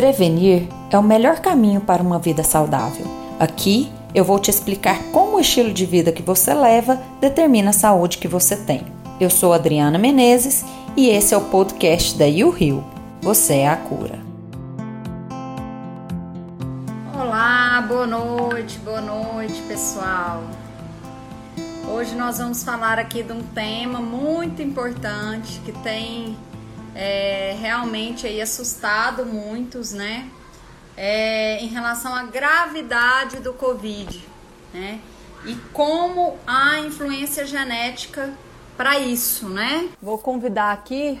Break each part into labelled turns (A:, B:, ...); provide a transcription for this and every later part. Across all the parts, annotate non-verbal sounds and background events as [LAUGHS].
A: Prevenir é o melhor caminho para uma vida saudável. Aqui eu vou te explicar como o estilo de vida que você leva determina a saúde que você tem. Eu sou Adriana Menezes e esse é o podcast da You Rio. Você é a cura.
B: Olá, boa noite, boa noite, pessoal. Hoje nós vamos falar aqui de um tema muito importante que tem é, realmente aí assustado muitos, né? É, em relação à gravidade do Covid, né? E como a influência genética para isso, né? Vou convidar aqui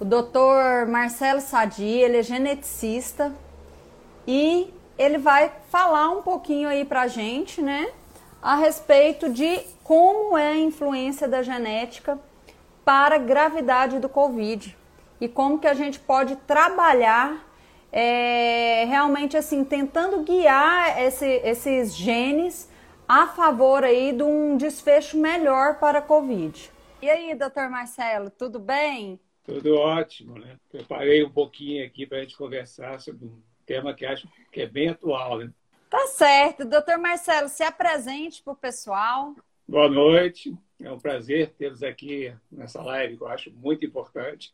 B: o Dr. Marcelo Sadi, ele é geneticista e ele vai falar um pouquinho aí pra gente, né, a respeito de como é a influência da genética para a gravidade do Covid e como que a gente pode trabalhar é, realmente assim tentando guiar esse, esses genes a favor aí de um desfecho melhor para a Covid. E aí, doutor Marcelo, tudo bem?
C: Tudo ótimo, né? Preparei um pouquinho aqui para a gente conversar sobre um tema que acho que é bem atual, né?
B: Tá certo. Doutor Marcelo, se apresente para o pessoal.
C: Boa noite. É um prazer tê-los aqui nessa live, que eu acho muito importante.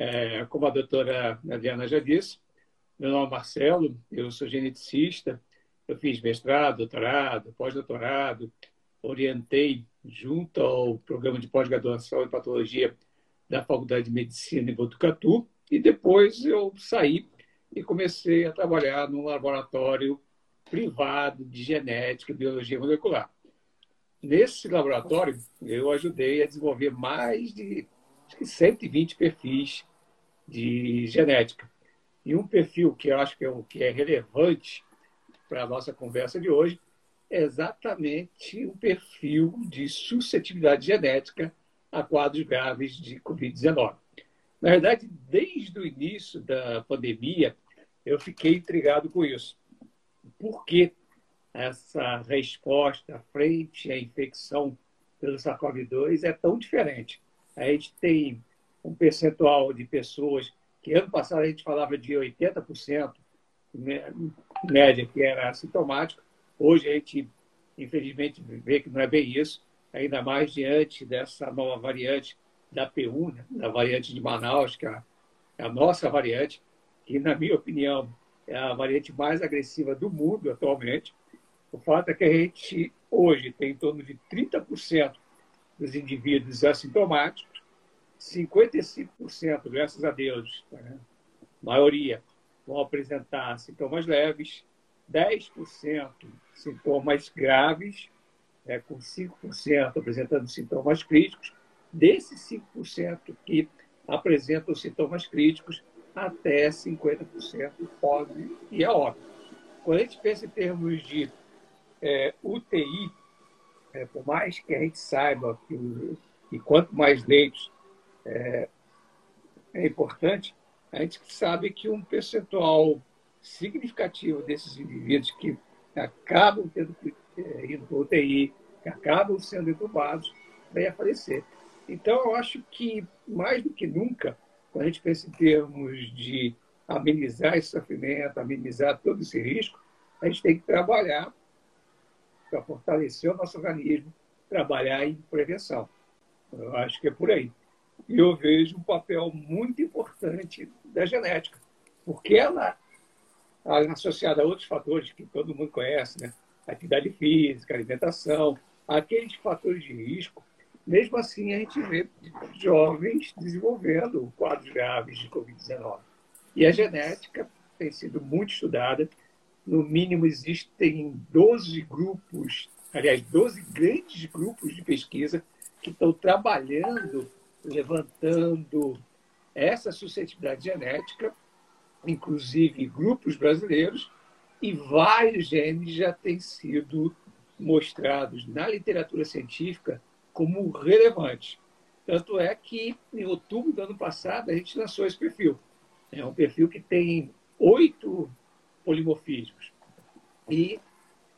C: É, como a doutora Adriana já disse, meu nome é Marcelo, eu sou geneticista, eu fiz mestrado, doutorado, pós-doutorado, orientei junto ao programa de pós-graduação em patologia da Faculdade de Medicina em Botucatu, e depois eu saí e comecei a trabalhar num laboratório privado de genética e biologia molecular. Nesse laboratório, eu ajudei a desenvolver mais de acho que 120 perfis de genética. E um perfil que eu acho que é, o que é relevante para a nossa conversa de hoje é exatamente o um perfil de suscetibilidade genética a quadros graves de Covid-19. Na verdade, desde o início da pandemia, eu fiquei intrigado com isso. Por que essa resposta frente à infecção pelo SARS-CoV-2 é tão diferente? A gente tem um percentual de pessoas que ano passado a gente falava de 80%, média, que era assintomático. Hoje a gente, infelizmente, vê que não é bem isso, ainda mais diante dessa nova variante da P1, né? da variante de Manaus, que é a nossa variante, que, na minha opinião, é a variante mais agressiva do mundo atualmente. O fato é que a gente, hoje, tem em torno de 30% dos indivíduos assintomáticos 55%, graças a Deus, né? maioria, vão apresentar sintomas leves, 10% sintomas graves, né, com 5% apresentando sintomas críticos. Desses 5% que apresentam sintomas críticos, até 50% podem ir a óbito. Quando a gente pensa em termos de é, UTI, é, por mais que a gente saiba que, que quanto mais leitos é, é importante, a gente sabe que um percentual significativo desses indivíduos que acabam tendo que é, ir para UTI, que acabam sendo entubados, vem a falecer. Então, eu acho que, mais do que nunca, quando a gente pensa em termos de amenizar esse sofrimento, amenizar todo esse risco, a gente tem que trabalhar para fortalecer o nosso organismo, trabalhar em prevenção. Eu acho que é por aí eu vejo um papel muito importante da genética, porque ela, associada a outros fatores que todo mundo conhece, né? atividade física, alimentação, aqueles fatores de risco, mesmo assim a gente vê jovens desenvolvendo quadros graves de Covid-19. E a genética tem sido muito estudada, no mínimo existem 12 grupos, aliás, 12 grandes grupos de pesquisa que estão trabalhando levantando essa suscetibilidade genética, inclusive grupos brasileiros, e vários genes já têm sido mostrados na literatura científica como relevantes. Tanto é que, em outubro do ano passado, a gente lançou esse perfil. É um perfil que tem oito polimorfismos. E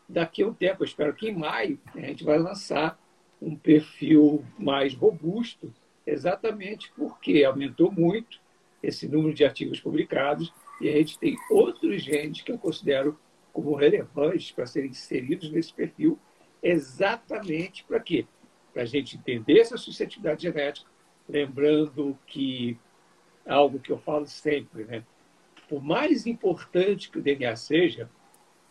C: daqui a um tempo, eu espero que em maio, a gente vai lançar um perfil mais robusto, exatamente porque aumentou muito esse número de artigos publicados e a gente tem outros genes que eu considero como relevantes para serem inseridos nesse perfil, exatamente para quê? Para a gente entender essa suscetibilidade genética, lembrando que algo que eu falo sempre, né? Por mais importante que o DNA seja,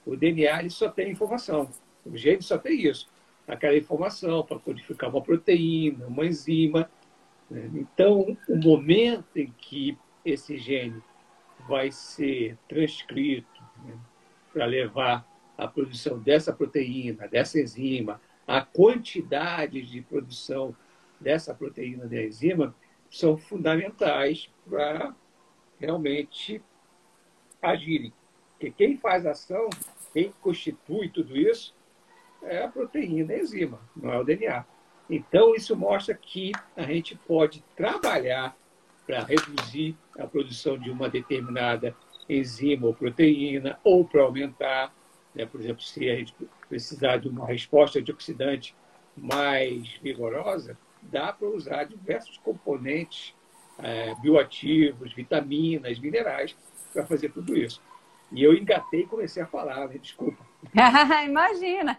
C: o DNA ele só tem informação. O gene só tem isso. Aquela informação para codificar uma proteína, uma enzima. Né? Então, o momento em que esse gene vai ser transcrito né, para levar a produção dessa proteína, dessa enzima, a quantidade de produção dessa proteína da enzima são fundamentais para realmente agirem. Porque quem faz ação, quem constitui tudo isso, é a proteína a enzima, não é o DNA. Então, isso mostra que a gente pode trabalhar para reduzir a produção de uma determinada enzima ou proteína, ou para aumentar, né? por exemplo, se a gente precisar de uma resposta antioxidante mais vigorosa, dá para usar diversos componentes é, bioativos, vitaminas, minerais, para fazer tudo isso. E eu engatei e comecei a falar, né? desculpa. [LAUGHS]
B: Imagina!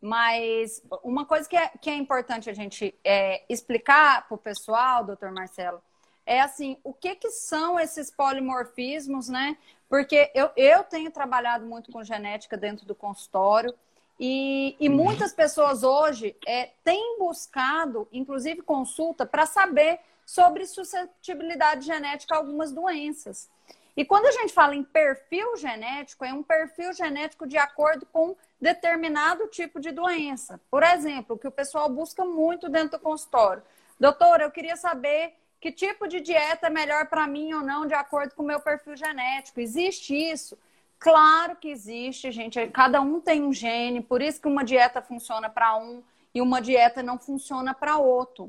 B: Mas uma coisa que é, que é importante a gente é, explicar para o pessoal, doutor Marcelo, é assim, o que, que são esses polimorfismos, né? Porque eu, eu tenho trabalhado muito com genética dentro do consultório e, e uhum. muitas pessoas hoje é, têm buscado, inclusive consulta, para saber sobre suscetibilidade genética a algumas doenças. E quando a gente fala em perfil genético, é um perfil genético de acordo com determinado tipo de doença. Por exemplo, o que o pessoal busca muito dentro do consultório. Doutor, eu queria saber que tipo de dieta é melhor para mim ou não, de acordo com o meu perfil genético. Existe isso? Claro que existe, gente. Cada um tem um gene, por isso que uma dieta funciona para um e uma dieta não funciona para outro.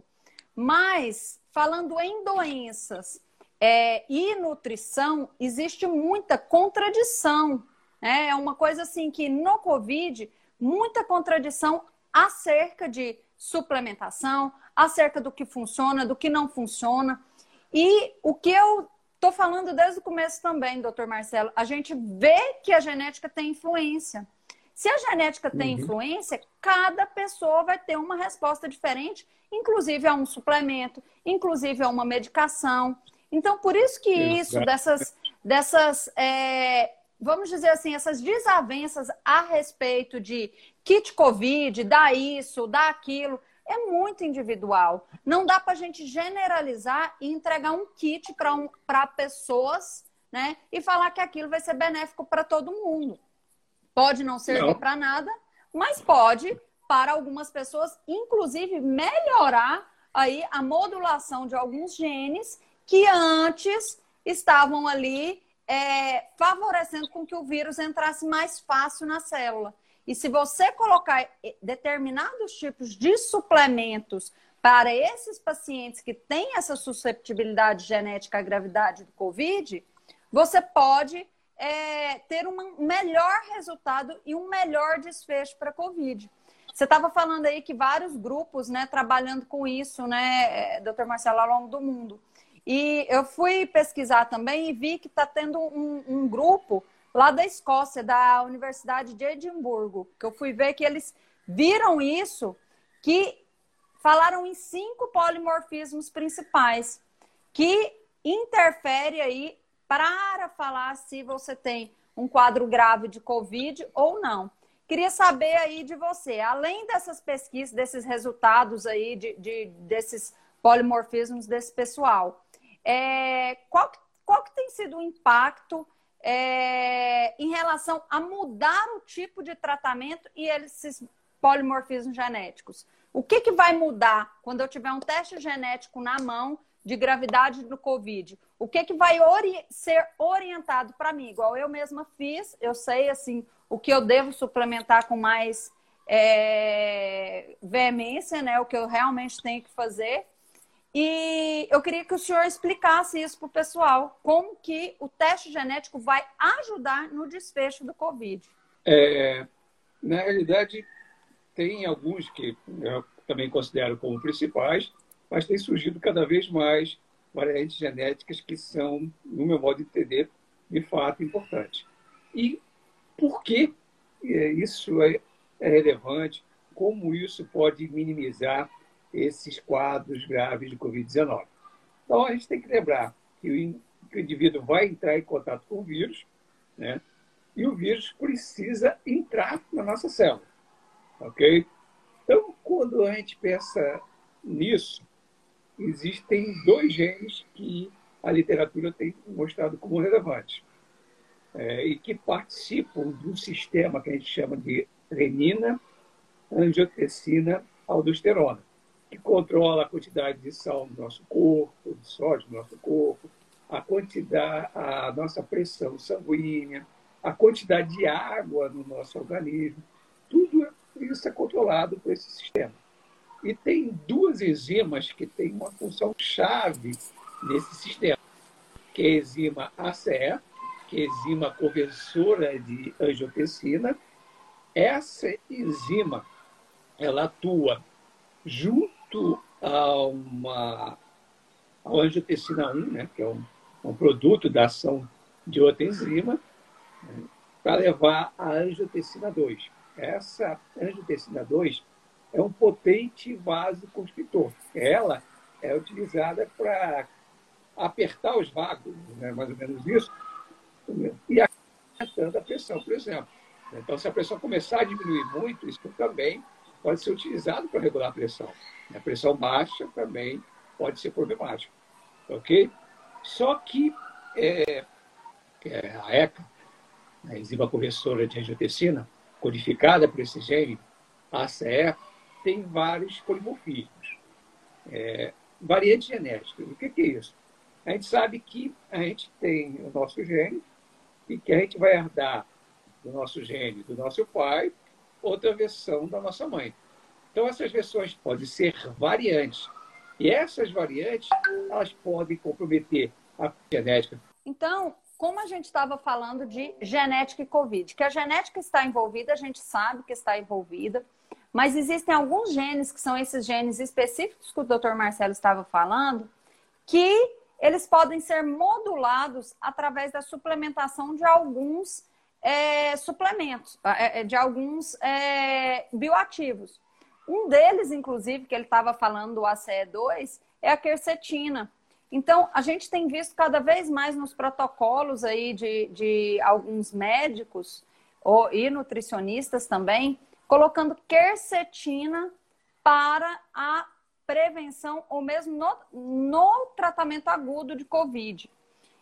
B: Mas, falando em doenças é, e nutrição, existe muita contradição. Né? É uma coisa assim que no Covid, muita contradição acerca de suplementação, acerca do que funciona, do que não funciona. E o que eu estou falando desde o começo também, doutor Marcelo, a gente vê que a genética tem influência. Se a genética tem uhum. influência, cada pessoa vai ter uma resposta diferente, inclusive a um suplemento, inclusive a uma medicação. Então, por isso que isso, dessas, dessas é, vamos dizer assim, essas desavenças a respeito de kit Covid, dá isso, dá aquilo, é muito individual. Não dá para a gente generalizar e entregar um kit para um, pessoas né, e falar que aquilo vai ser benéfico para todo mundo. Pode não servir para nada, mas pode, para algumas pessoas, inclusive melhorar aí a modulação de alguns genes que antes estavam ali é, favorecendo com que o vírus entrasse mais fácil na célula. E se você colocar eh, determinados tipos de suplementos para esses pacientes que têm essa susceptibilidade genética à gravidade do Covid, você pode é, ter um melhor resultado e um melhor desfecho para a Covid. Você estava falando aí que vários grupos, né, trabalhando com isso, né, eh, doutor Marcelo, ao longo do mundo. E eu fui pesquisar também e vi que está tendo um, um grupo lá da Escócia, da Universidade de Edimburgo, que eu fui ver que eles viram isso, que falaram em cinco polimorfismos principais, que interfere aí para falar se você tem um quadro grave de Covid ou não. Queria saber aí de você, além dessas pesquisas, desses resultados aí, de, de desses polimorfismos desse pessoal, é, qual, qual que tem sido o impacto é, em relação a mudar o tipo de tratamento e esses polimorfismos genéticos. O que, que vai mudar quando eu tiver um teste genético na mão de gravidade do Covid? O que, que vai ori ser orientado para mim? Igual eu mesma fiz, eu sei assim o que eu devo suplementar com mais é, veemência, né? O que eu realmente tenho que fazer e eu queria que o senhor explicasse isso para o pessoal, como que o teste genético vai ajudar no desfecho do Covid.
C: É, na realidade, tem alguns que eu também considero como principais, mas tem surgido cada vez mais variantes genéticas que são, no meu modo de entender, de fato importante. E por que é, isso é, é relevante? Como isso pode minimizar esses quadros graves de Covid-19? Então, a gente tem que lembrar que o indivíduo vai entrar em contato com o vírus, né? e o vírus precisa entrar na nossa célula. Ok? Então, quando a gente pensa nisso, existem dois genes que a literatura tem mostrado como relevantes é, e que participam do sistema que a gente chama de renina, angiotensina, aldosterona, que controla a quantidade de sal no nosso corpo, de sódio no nosso corpo, a quantidade, a nossa pressão sanguínea, a quantidade de água no nosso organismo. Tudo isso é controlado por esse sistema. E tem duas enzimas que têm uma função chave nesse sistema, que é a enzima ACE, que é a enzima conversora de angiotensina. Essa enzima ela atua junto a uma angiotensina 1, né, que é um, um produto da ação de outra enzima, né, para levar a angiotensina 2. Essa angiotensina 2 é um potente vasoconstritor. Ela é utilizada para apertar os vagos, né? mais ou menos isso, e aumentando a pressão, por exemplo. Então, se a pressão começar a diminuir muito, isso também pode ser utilizado para regular a pressão. A pressão baixa também pode ser problemático. Ok? Só que é, é a ECA, a enzima corressora de angiotensina, codificada por esse gene, ACE, tem vários polimorfismos. É, variantes genéticas. O que, que é isso? A gente sabe que a gente tem o nosso gene e que a gente vai herdar do nosso gene, do nosso pai, outra versão da nossa mãe. Então, essas versões podem ser variantes. E essas variantes, elas podem comprometer a genética.
B: Então, como a gente estava falando de genética e Covid, que a genética está envolvida, a gente sabe que está envolvida, mas existem alguns genes, que são esses genes específicos que o Dr. Marcelo estava falando, que eles podem ser modulados através da suplementação de alguns é, suplementos, é, é, de alguns é, bioativos. Um deles, inclusive, que ele estava falando do ACE2, é a quercetina. Então, a gente tem visto cada vez mais nos protocolos aí de, de alguns médicos ou, e nutricionistas também, colocando quercetina para a prevenção ou mesmo no, no tratamento agudo de Covid.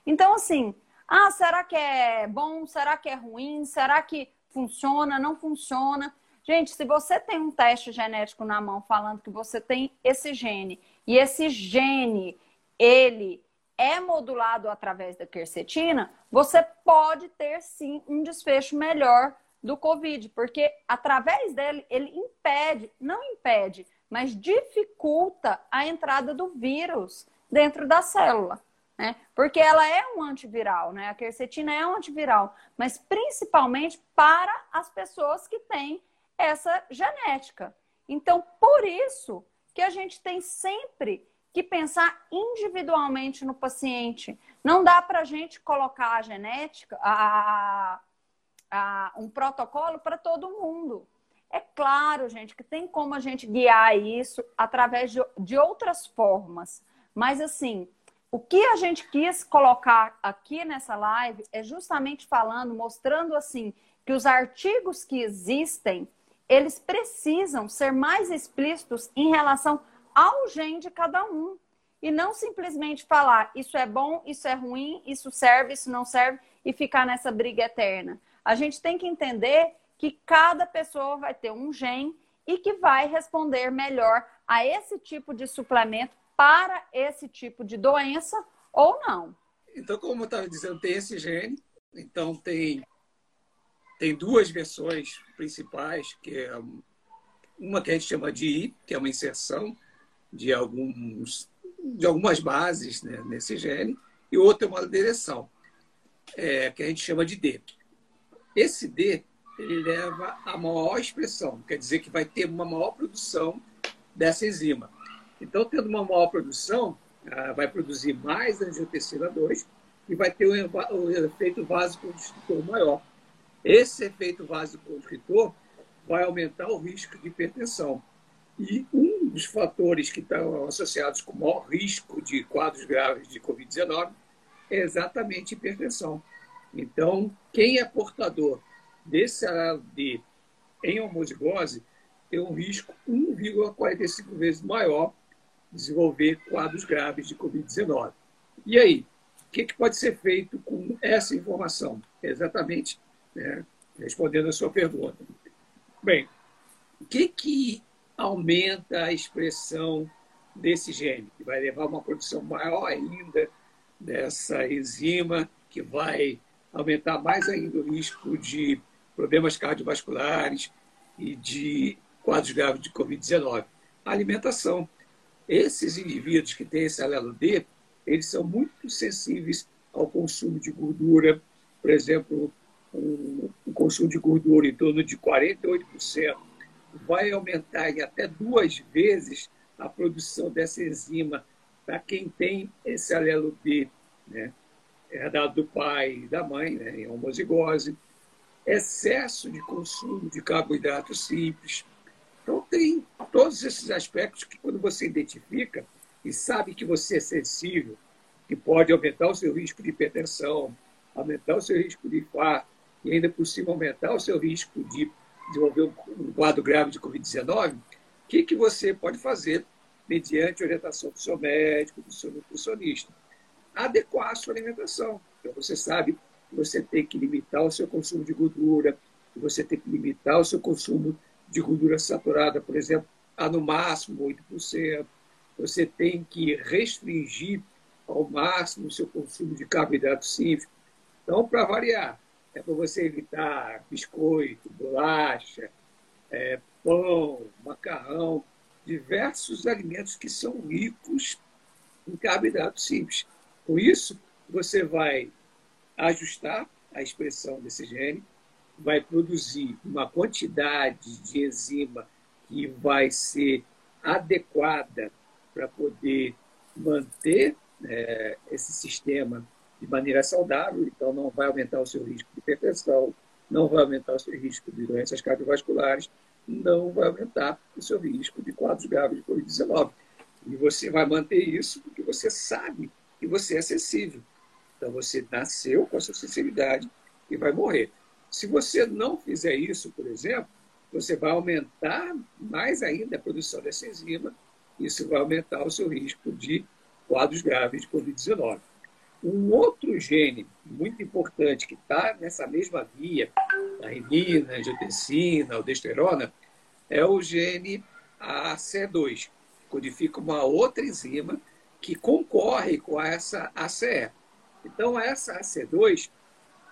B: Então, assim, ah, será que é bom? Será que é ruim? Será que funciona? Não funciona? Gente, se você tem um teste genético na mão falando que você tem esse gene e esse gene ele é modulado através da quercetina, você pode ter sim um desfecho melhor do Covid, porque através dele ele impede, não impede, mas dificulta a entrada do vírus dentro da célula. Né? Porque ela é um antiviral, né? A quercetina é um antiviral, mas principalmente para as pessoas que têm essa genética. Então, por isso que a gente tem sempre que pensar individualmente no paciente. Não dá para a gente colocar a genética, a, a, um protocolo para todo mundo. É claro, gente, que tem como a gente guiar isso através de, de outras formas. Mas, assim, o que a gente quis colocar aqui nessa live é justamente falando, mostrando, assim, que os artigos que existem, eles precisam ser mais explícitos em relação ao gene de cada um. E não simplesmente falar isso é bom, isso é ruim, isso serve, isso não serve e ficar nessa briga eterna. A gente tem que entender que cada pessoa vai ter um gene e que vai responder melhor a esse tipo de suplemento para esse tipo de doença ou não.
C: Então, como eu estava dizendo, tem esse gene, então tem, tem duas versões principais, que é uma que a gente chama de I, que é uma inserção, de, alguns, de algumas bases né, nesse gene, e outra é uma direção, é, que a gente chama de D. Esse D ele leva a maior expressão, quer dizer que vai ter uma maior produção dessa enzima. Então, tendo uma maior produção, vai produzir mais angiotensina 2 e vai ter um, efeito vasoconstritor maior. Esse efeito vasoconstritor vai aumentar o risco de hipertensão. E um dos fatores que estão associados com maior risco de quadros graves de Covid-19 é exatamente hipertensão. Então, quem é portador desse ALD em homozigose tem um risco 1,45 vezes maior desenvolver quadros graves de Covid-19. E aí, o que, que, pode ser feito com essa informação? Exatamente, né, respondendo a sua pergunta. Bem, o que, que aumenta a expressão desse gene? Que vai levar a uma produção maior ainda dessa enzima, que vai aumentar mais ainda o risco de problemas cardiovasculares e de quadros graves de Covid-19. A alimentação. Esses indivíduos que têm esse alelo D, eles são muito sensíveis ao consumo de gordura. Por exemplo, um, um consumo de gordura em torno de 48% vai aumentar em até duas vezes a produção dessa enzima para quem tem esse alelo B, né? herdado do pai e da mãe, né? em homozigose. Excesso de consumo de carboidratos simples. Então, tem todos esses aspectos que, quando você identifica e sabe que você é sensível, que pode aumentar o seu risco de hipertensão, aumentar o seu risco de infarto e ainda por cima aumentar o seu risco de desenvolver um quadro grave de Covid-19, o que, que você pode fazer mediante orientação do seu médico, do seu nutricionista? Adequar a sua alimentação. Então, você sabe que você tem que limitar o seu consumo de gordura, que você tem que limitar o seu consumo de gordura saturada, por exemplo, a no máximo 8%. Você tem que restringir ao máximo o seu consumo de carboidrato simples. Então, para variar, é para você evitar biscoito, bolacha, é, pão, macarrão, diversos alimentos que são ricos em carboidrato simples. Com isso, você vai ajustar a expressão desse gene, vai produzir uma quantidade de enzima que vai ser adequada para poder manter é, esse sistema de maneira saudável, então não vai aumentar o seu risco de hipertensão, não vai aumentar o seu risco de doenças cardiovasculares, não vai aumentar o seu risco de quadros graves de Covid-19. E você vai manter isso porque você sabe que você é sensível. Então você nasceu com essa sensibilidade e vai morrer. Se você não fizer isso, por exemplo, você vai aumentar mais ainda a produção dessa enzima, isso vai aumentar o seu risco de quadros graves de Covid-19. Um outro gene muito importante que está nessa mesma via, a renina, angiotensina, aldosterona, é o gene ACE2, que codifica uma outra enzima que concorre com essa ACE. Então, essa ACE2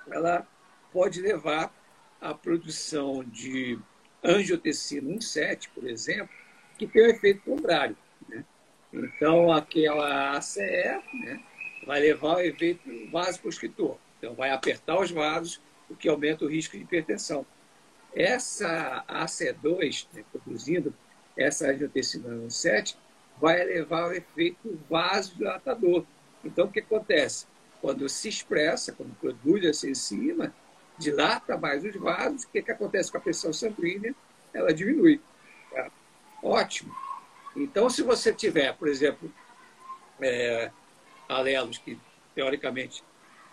C: ela pode levar à produção de angiotensina 1,7, por exemplo, que tem um efeito contrário. Né? Então, aquela ACE né, vai levar ao efeito vasoconstritor. Então, vai apertar os vasos, o que aumenta o risco de hipertensão. Essa AC2, né, produzindo essa angiotensina 7, vai levar ao efeito vasodilatador. Então, o que acontece? Quando se expressa, quando produz essa enzima, dilata mais os vasos, o que, que acontece com a pressão sanguínea? Ela diminui. Tá? Ótimo. Então, se você tiver, por exemplo, é, alelos que, teoricamente,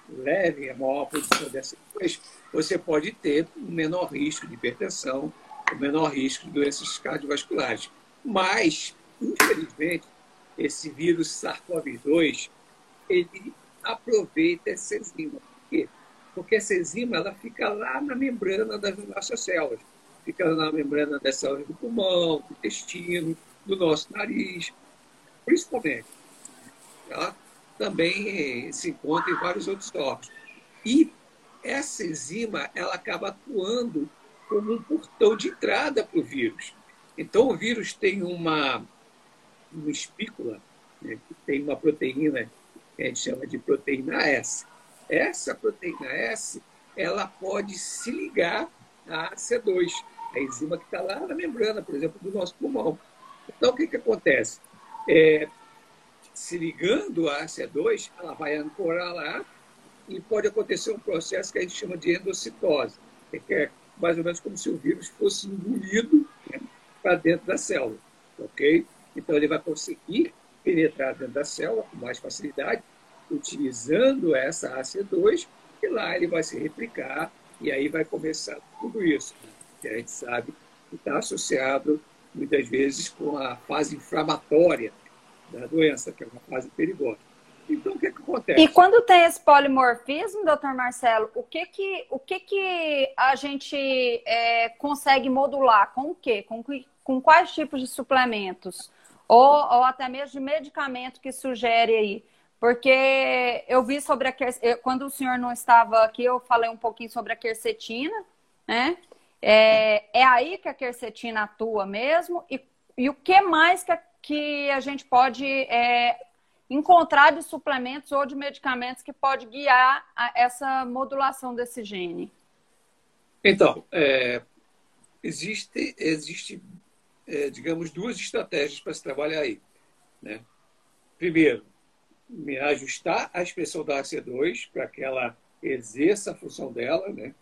C: levem a maior produção dessas coisas, você pode ter um menor risco de hipertensão, um menor risco de doenças cardiovasculares. Mas, infelizmente, esse vírus SARS-CoV-2, ele aproveita essa enzima. Por quê? Porque essa enzima ela fica lá na membrana das nossas células. Fica na membrana das células do pulmão, do intestino, do nosso nariz, principalmente. Tá? também se encontra em vários outros órgãos. E essa enzima ela acaba atuando como um portão de entrada para o vírus. Então, o vírus tem uma, uma espícula, né, que tem uma proteína que a gente chama de proteína S. Essa proteína S ela pode se ligar à C2, a enzima que está lá na membrana, por exemplo, do nosso pulmão. Então, o que, que acontece? É, se ligando à AC2, ela vai ancorar lá e pode acontecer um processo que a gente chama de endocitose, que é mais ou menos como se o vírus fosse engolido né, para dentro da célula, ok? Então ele vai conseguir penetrar dentro da célula com mais facilidade, utilizando essa AC2, e lá ele vai se replicar e aí vai começar tudo isso, que a gente sabe que está associado muitas vezes com a fase inflamatória da doença, que é uma fase perigosa. Então, o que, que acontece?
B: E quando tem esse polimorfismo, doutor Marcelo, o que que, o que, que a gente é, consegue modular? Com o quê? Com, com quais tipos de suplementos? Ou, ou até mesmo de medicamento que sugere aí? Porque eu vi sobre a quando o senhor não estava aqui, eu falei um pouquinho sobre a quercetina, né? É, é aí que a quercetina atua mesmo? E, e o que mais que a, que a gente pode é, encontrar de suplementos ou de medicamentos que pode guiar essa modulação desse gene?
C: Então, é, existe, existe é, digamos, duas estratégias para se trabalhar aí. Né? Primeiro, me ajustar a expressão da AC2 para que ela exerça a função dela. Né?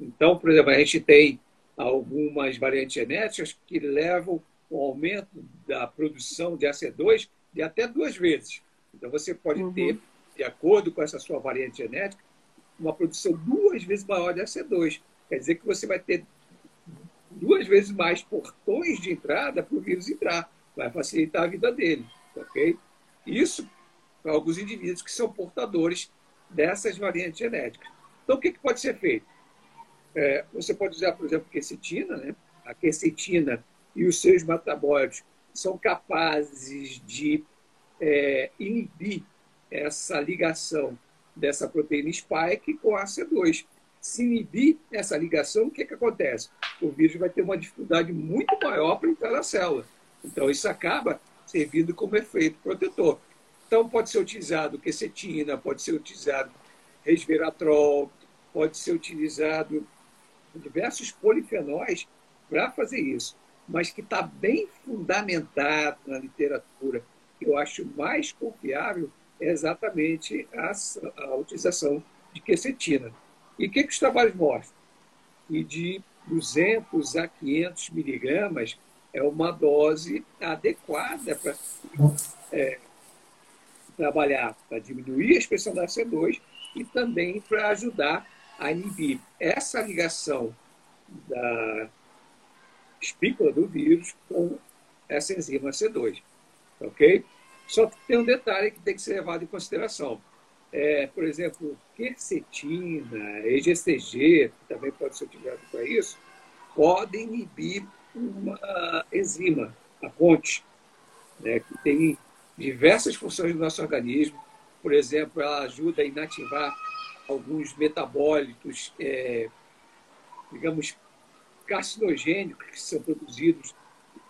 C: Então, por exemplo, a gente tem algumas variantes genéticas que levam o aumento da produção de AC2 de até duas vezes. Então, você pode uhum. ter, de acordo com essa sua variante genética, uma produção duas vezes maior de AC2. Quer dizer que você vai ter duas vezes mais portões de entrada para o vírus entrar. Vai facilitar a vida dele, ok? Isso para alguns indivíduos que são portadores dessas variantes genéticas. Então, o que, que pode ser feito? É, você pode usar, por exemplo, quercetina, né? A quercetina e os seus metabólicos são capazes de é, inibir essa ligação dessa proteína spike com a C2. Se inibir essa ligação, o que, que acontece? O vírus vai ter uma dificuldade muito maior para entrar na célula. Então, isso acaba servindo como efeito protetor. Então, pode ser utilizado quercetina, pode ser utilizado resveratrol, pode ser utilizado diversos polifenóis para fazer isso mas que está bem fundamentado na literatura, que eu acho mais confiável, é exatamente a, a utilização de quercetina. E o que, que os trabalhos mostram? Que de 200 a 500 miligramas é uma dose adequada para é, trabalhar, para diminuir a expressão da C2 e também para ajudar a inibir essa ligação da espícula do vírus com essa enzima C2. Ok? Só tem um detalhe que tem que ser levado em consideração. É, por exemplo, quercetina, EGCG, que também pode ser utilizado para isso, podem inibir uma enzima, a ponte, né, que tem diversas funções no nosso organismo. Por exemplo, ela ajuda a inativar alguns metabólitos, é, digamos, carcinogênicos que são produzidos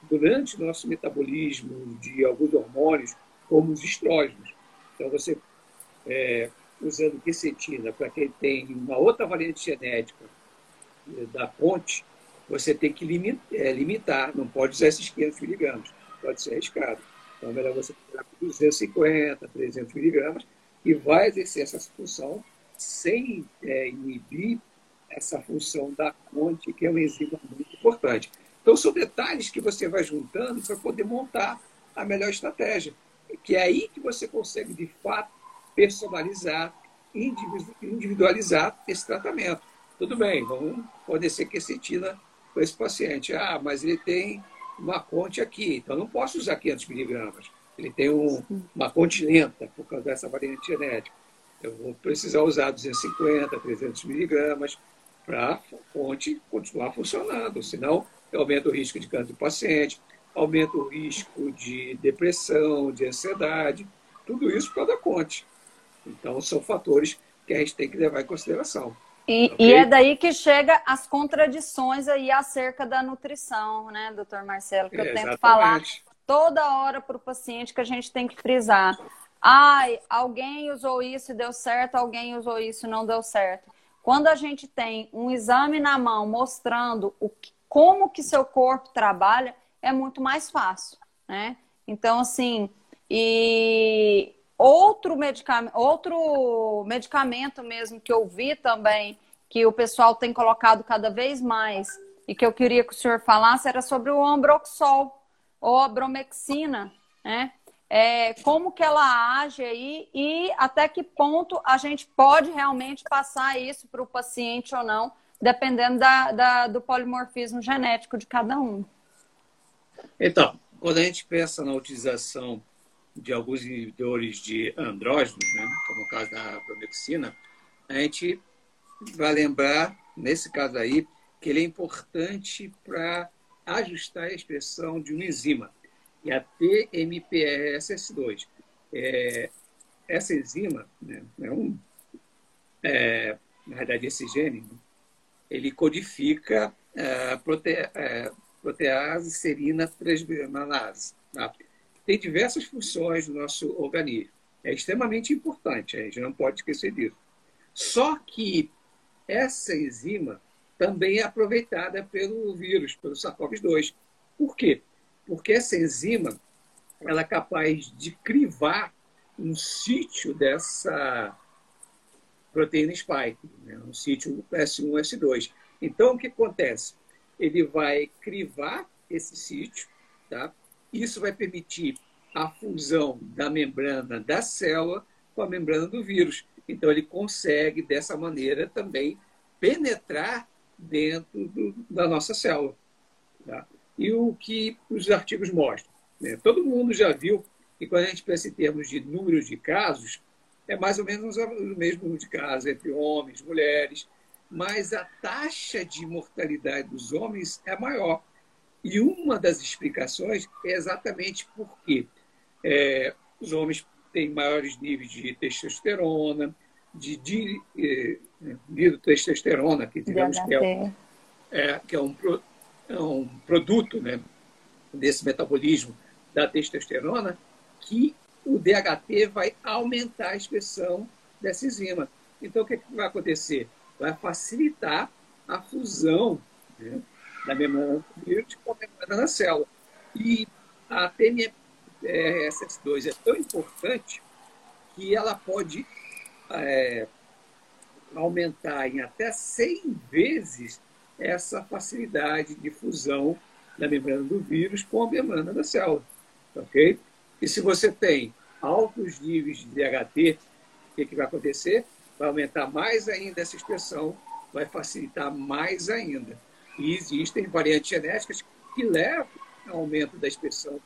C: durante o nosso metabolismo de alguns hormônios, como os estrógenos. Então, você, é, usando quercetina para quem tem uma outra variante genética é, da ponte, você tem que limitar, é, limitar não pode usar esses 500 miligramas, pode ser arriscado. Então, é melhor você pegar 250, 300 miligramas e vai exercer essa função sem é, inibir essa função da ponte, que é uma enzima muito importante. Então, são detalhes que você vai juntando para poder montar a melhor estratégia. Que é aí que você consegue, de fato, personalizar, individualizar esse tratamento. Tudo bem, vamos fornecer quercetina para esse paciente. Ah, mas ele tem uma ponte aqui, então não posso usar 500 miligramas. Ele tem um, uma ponte lenta por causa dessa variante genética. Eu vou precisar usar 250, 300 miligramas para a fonte continuar funcionando. Senão, aumenta o risco de câncer do paciente, aumenta o risco de depressão, de ansiedade, tudo isso por causa da fonte. Então, são fatores que a gente tem que levar em consideração.
B: E, okay? e, é daí que chega as contradições aí acerca da nutrição, né, doutor Marcelo? Que eu é, tento falar toda hora para o paciente que a gente tem que frisar. Ai, alguém usou isso e deu certo, alguém usou isso e não deu certo. Quando a gente tem um exame na mão mostrando o que, como que seu corpo trabalha, é muito mais fácil, né? Então, assim, e outro medicamento, outro medicamento mesmo que eu vi também, que o pessoal tem colocado cada vez mais, e que eu queria que o senhor falasse, era sobre o ambroxol, ou a bromexina, né? É, como que ela age aí e até que ponto a gente pode realmente passar isso para o paciente ou não, dependendo da, da, do polimorfismo genético de cada um.
C: Então, quando a gente pensa na utilização de alguns inibidores de andrógenos, né, como o caso da promexina, a gente vai lembrar, nesse caso aí, que ele é importante para ajustar a expressão de uma enzima, e a TMPRSS2. É, essa enzima, né, é um, é, na verdade, esse gene, ele codifica é, prote, é, protease serina transbernalase. Tá? Tem diversas funções no nosso organismo. É extremamente importante, a gente não pode esquecer disso. Só que essa enzima também é aproveitada pelo vírus, pelo SARS-CoV-2. Por quê? Porque essa enzima ela é capaz de crivar um sítio dessa proteína spike, né? um sítio S1, S2. Então, o que acontece? ele vai crivar esse sítio, tá? Isso vai permitir a fusão da membrana da célula com a membrana do vírus. Então, ele consegue, dessa maneira, também penetrar dentro do, da nossa célula. Tá? E o que os artigos mostram? Né? Todo mundo já viu que, quando a gente pensa em termos de números de casos, é mais ou menos o mesmo número de casos entre homens, mulheres, mas a taxa de mortalidade dos homens é maior. E uma das explicações é exatamente porque é, os homens têm maiores níveis de testosterona, de, de, de, de testosterona, que digamos que é, é, que é um, é um produto né, desse metabolismo da testosterona, que o DHT vai aumentar a expressão dessa enzima. Então, o que, é que vai acontecer? vai facilitar a fusão né, da membrana do vírus com a membrana da célula. E a TMSS2 é tão importante que ela pode é, aumentar em até 100 vezes essa facilidade de fusão da membrana do vírus com a membrana da célula. Ok? E se você tem altos níveis de DHT, o que, que vai acontecer? vai aumentar mais ainda essa expressão, vai facilitar mais ainda. E existem variantes genéticas que levam ao aumento da expressão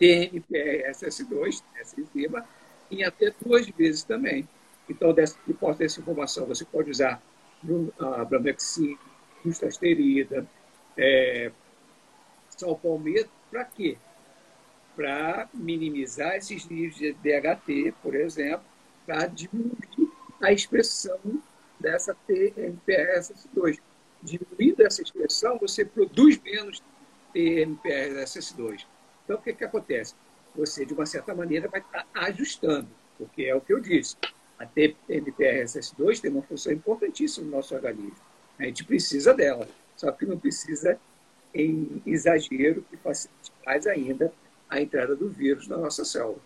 C: TMPRSS2, essa enzima, em até duas vezes também. Então, dessa, depois dessa informação, você pode usar a Bramexina, Dustasterida, é, salpalmeto, para quê? Para minimizar esses níveis de DHT, por exemplo, para diminuir a expressão dessa TMPRSS2. Diminuindo essa expressão, você produz menos TMPRSS2. Então, o que, que acontece? Você, de uma certa maneira, vai estar ajustando, porque é o que eu disse. A TMPRSS2 tem uma função importantíssima no nosso organismo. A gente precisa dela, só que não precisa em exagero que facilite mais ainda a entrada do vírus na nossa célula.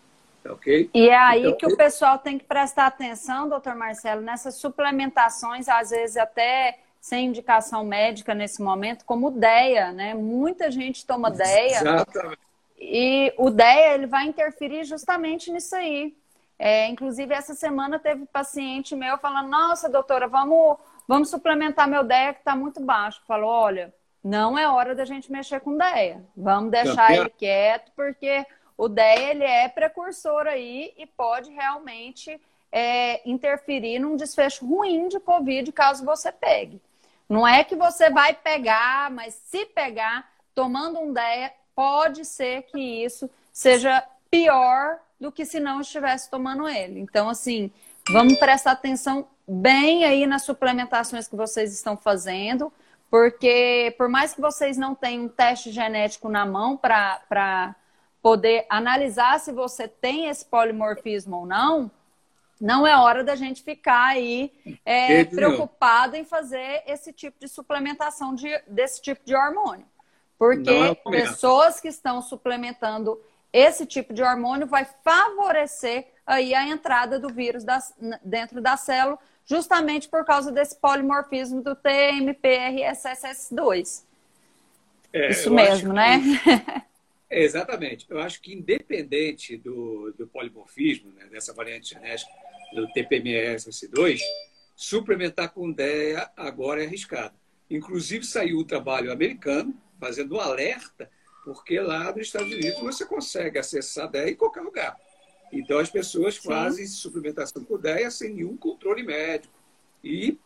C: Ok?
B: E é aí então, que o pessoal tem que prestar atenção, doutor Marcelo, nessas suplementações, às vezes até sem indicação médica nesse momento, como DEA, né? Muita gente toma DEA. Exatamente. E o DEA ele vai interferir justamente nisso aí. É, inclusive, essa semana teve paciente meu falando: Nossa, doutora, vamos, vamos suplementar meu DEA que está muito baixo. Falou: Olha, não é hora da gente mexer com DEA. Vamos deixar ele quieto, porque o DEA ele é precursor aí e pode realmente é, interferir num desfecho ruim de Covid caso você pegue. Não é que você vai pegar, mas se pegar, tomando um DEA, pode ser que isso seja pior do que se não estivesse tomando ele. Então, assim, vamos prestar atenção bem aí nas suplementações que vocês estão fazendo, porque por mais que vocês não tenham um teste genético na mão para poder analisar se você tem esse polimorfismo ou não, não é hora da gente ficar aí é, preocupado em fazer esse tipo de suplementação de, desse tipo de hormônio. Porque é pessoas que estão suplementando esse tipo de hormônio vai favorecer aí a entrada do vírus das, dentro da célula, justamente por causa desse polimorfismo do TMPRSS2. É, Isso mesmo, né? [LAUGHS]
C: Exatamente. Eu acho que independente do, do polimorfismo, né, dessa variante genética do TPMS2, suplementar com DEA agora é arriscado. Inclusive saiu o trabalho americano fazendo um alerta, porque lá nos Estados Unidos você consegue acessar DEA em qualquer lugar. Então as pessoas Sim. fazem suplementação com DEA sem nenhum controle médico. E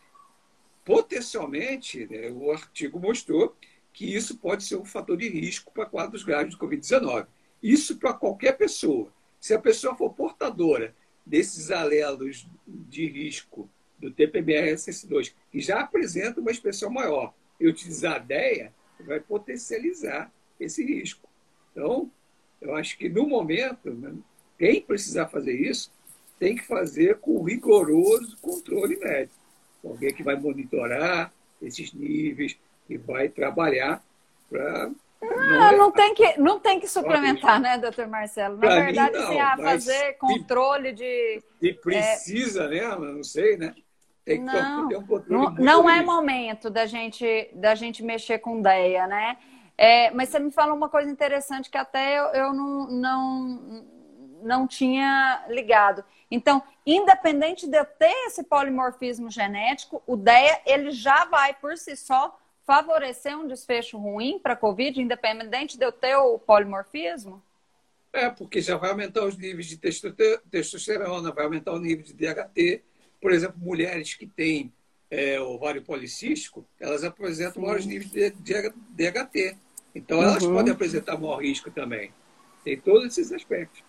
C: potencialmente, né, o artigo mostrou que isso pode ser um fator de risco para quadros graves de Covid-19. Isso para qualquer pessoa. Se a pessoa for portadora desses alelos de risco do TPBRSS2, que já apresenta uma expressão maior, e utilizar a DEA, vai potencializar esse risco. Então, eu acho que no momento, né, quem precisar fazer isso, tem que fazer com rigoroso controle médico. Alguém que vai monitorar esses níveis, que vai trabalhar para.
B: Ah, não, tem que, não tem que suplementar, né, doutor Marcelo? Na pra verdade, mim, não, assim, fazer controle de.
C: Se precisa, é... né? Não sei, né?
B: Tem que não, ter um controle. Não, não é momento da gente, da gente mexer com ideia, né? É, mas você me falou uma coisa interessante que até eu, eu não, não, não tinha ligado. Então, independente de eu ter esse polimorfismo genético, o DEA ele já vai por si só favorecer um desfecho ruim para a Covid, independente de eu ter o polimorfismo?
C: É, porque já vai aumentar os níveis de testosterona, vai aumentar o nível de DHT. Por exemplo, mulheres que têm é, ovário policístico, elas apresentam Sim. maiores níveis de DHT. Então, uhum. elas podem apresentar maior risco também. Tem todos esses aspectos.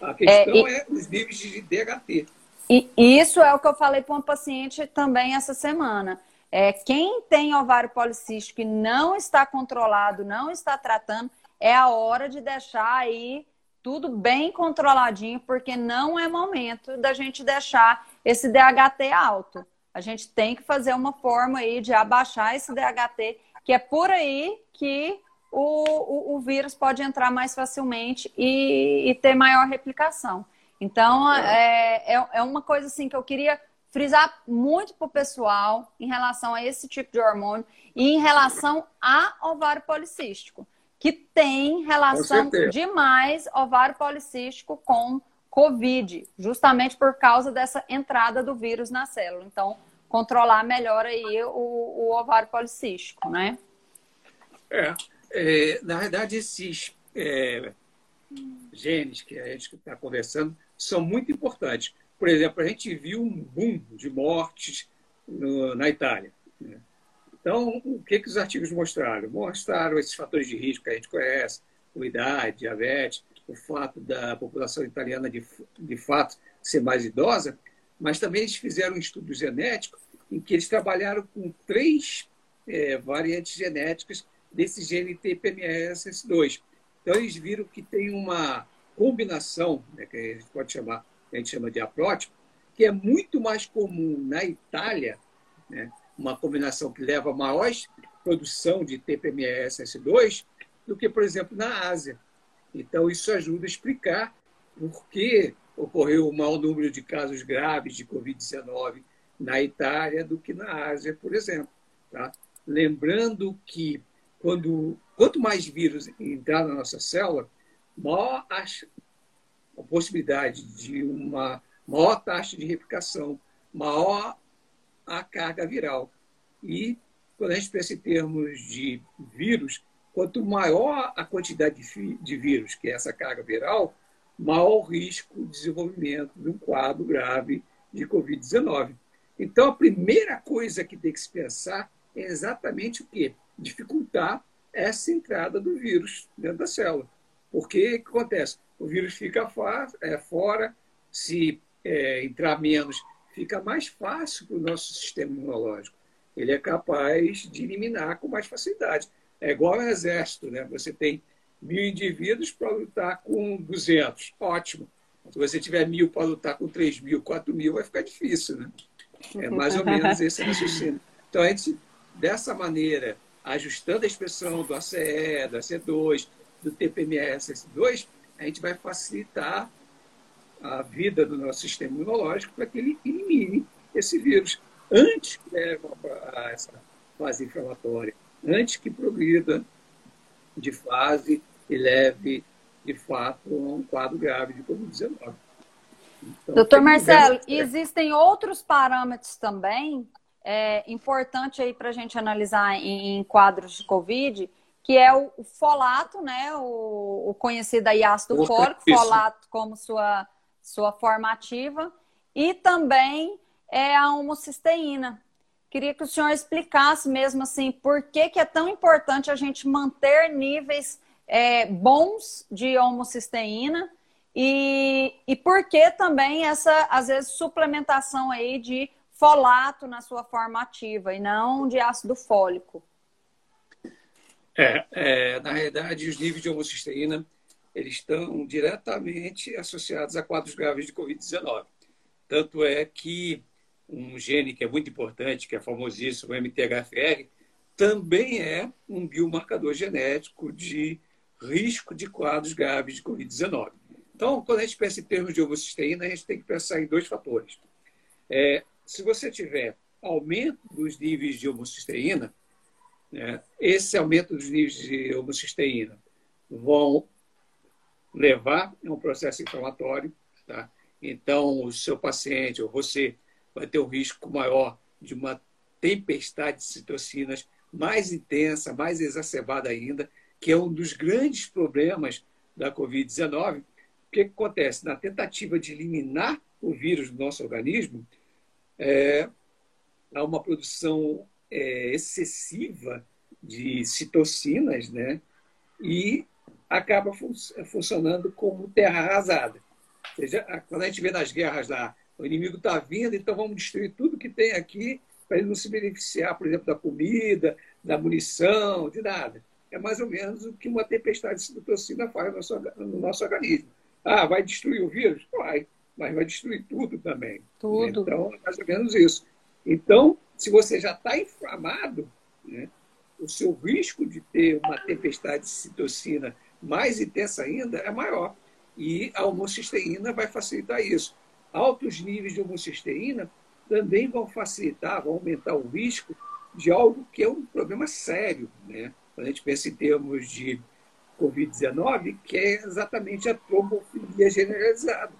C: A questão é, e... é os níveis de DHT.
B: E isso é o que eu falei para uma paciente também essa semana. É, quem tem ovário policístico e não está controlado, não está tratando, é a hora de deixar aí tudo bem controladinho, porque não é momento da gente deixar esse DHT alto. A gente tem que fazer uma forma aí de abaixar esse DHT, que é por aí que o, o, o vírus pode entrar mais facilmente e, e ter maior replicação. Então, é, é, é uma coisa assim que eu queria frisar muito para o pessoal em relação a esse tipo de hormônio e em relação a ovário policístico, que tem relação demais ovário policístico com Covid, justamente por causa dessa entrada do vírus na célula. Então, controlar melhor aí o, o ovário policístico, né?
C: É, é na verdade, esses é, genes que a gente está conversando são muito importantes por exemplo, a gente viu um boom de mortes no, na Itália. Né? Então, o que, que os artigos mostraram? Mostraram esses fatores de risco que a gente conhece, idade, diabetes, o fato da população italiana de, de fato ser mais idosa, mas também eles fizeram um estudo genético em que eles trabalharam com três é, variantes genéticas desse gene TPMS2. Então, eles viram que tem uma combinação, né, que a gente pode chamar que a gente chama de aprótipo, que é muito mais comum na Itália, né, uma combinação que leva a maior produção de TPMS-S2 do que, por exemplo, na Ásia. Então, isso ajuda a explicar por que ocorreu um maior número de casos graves de Covid-19 na Itália do que na Ásia, por exemplo. Tá? Lembrando que quando, quanto mais vírus entrar na nossa célula, maior a possibilidade de uma maior taxa de replicação, maior a carga viral. E, quando a gente pensa em termos de vírus, quanto maior a quantidade de vírus, que é essa carga viral, maior o risco de desenvolvimento de um quadro grave de Covid-19. Então, a primeira coisa que tem que se pensar é exatamente o quê? Dificultar essa entrada do vírus dentro da célula. Porque o que acontece? O vírus fica é, fora, se é, entrar menos, fica mais fácil para o nosso sistema imunológico. Ele é capaz de eliminar com mais facilidade. É igual ao exército, né? Você tem mil indivíduos para lutar com 200. Ótimo. Se você tiver mil para lutar com 3 mil, 4 mil, vai ficar difícil, né? É mais ou menos esse raciocínio. Então, a gente, dessa maneira, ajustando a expressão do ACE, do AC2, do TPMS-S2, a gente vai facilitar a vida do nosso sistema imunológico para que ele elimine esse vírus antes que leve a essa fase inflamatória, antes que progrida de fase e leve, de fato, a um quadro grave de Covid-19.
B: Então, Doutor Marcelo, existem outros parâmetros também é, importante aí para a gente analisar em, em, quadros de Covid, que é o, o folato, né? O, o conhecido aí ácido fólico, folato como sua, sua forma ativa, e também é a homocisteína. Queria que o senhor explicasse mesmo assim por que, que é tão importante a gente manter níveis é, bons de homocisteína e, e por que também essa, às vezes, suplementação aí de folato na sua forma ativa e não de ácido fólico.
C: É, é, na realidade, os níveis de homocisteína eles estão diretamente associados a quadros graves de Covid-19. Tanto é que um gene que é muito importante, que é famosíssimo, o MTHFR, também é um biomarcador genético de risco de quadros graves de Covid-19. Então, quando a gente pensa em termos de homocisteína, a gente tem que pensar em dois fatores. É, se você tiver aumento dos níveis de homocisteína, né, esse aumento dos níveis de homocisteína vão levar a um processo inflamatório. Tá? Então, o seu paciente ou você vai ter um risco maior de uma tempestade de citocinas mais intensa, mais exacerbada ainda, que é um dos grandes problemas da Covid-19, que, que acontece? Na tentativa de eliminar o vírus do nosso organismo, é, há uma produção é, excessiva de citocinas, né? E acaba fun funcionando como terra arrasada. Ou seja, quando a gente vê nas guerras lá, o inimigo está vindo, então vamos destruir tudo que tem aqui para ele não se beneficiar, por exemplo, da comida, da munição, de nada. É mais ou menos o que uma tempestade de citocina faz no nosso, no nosso organismo. Ah, vai destruir o vírus? Vai, mas vai destruir tudo também.
B: Tudo.
C: Então, é mais ou menos isso. Então, se você já está inflamado, né, o seu risco de ter uma tempestade de citocina mais intensa ainda é maior. E a homocisteína vai facilitar isso. Altos níveis de homocisteína também vão facilitar, vão aumentar o risco de algo que é um problema sério. Né? Quando a gente pensa em termos de Covid-19, que é exatamente a trombofilia generalizada,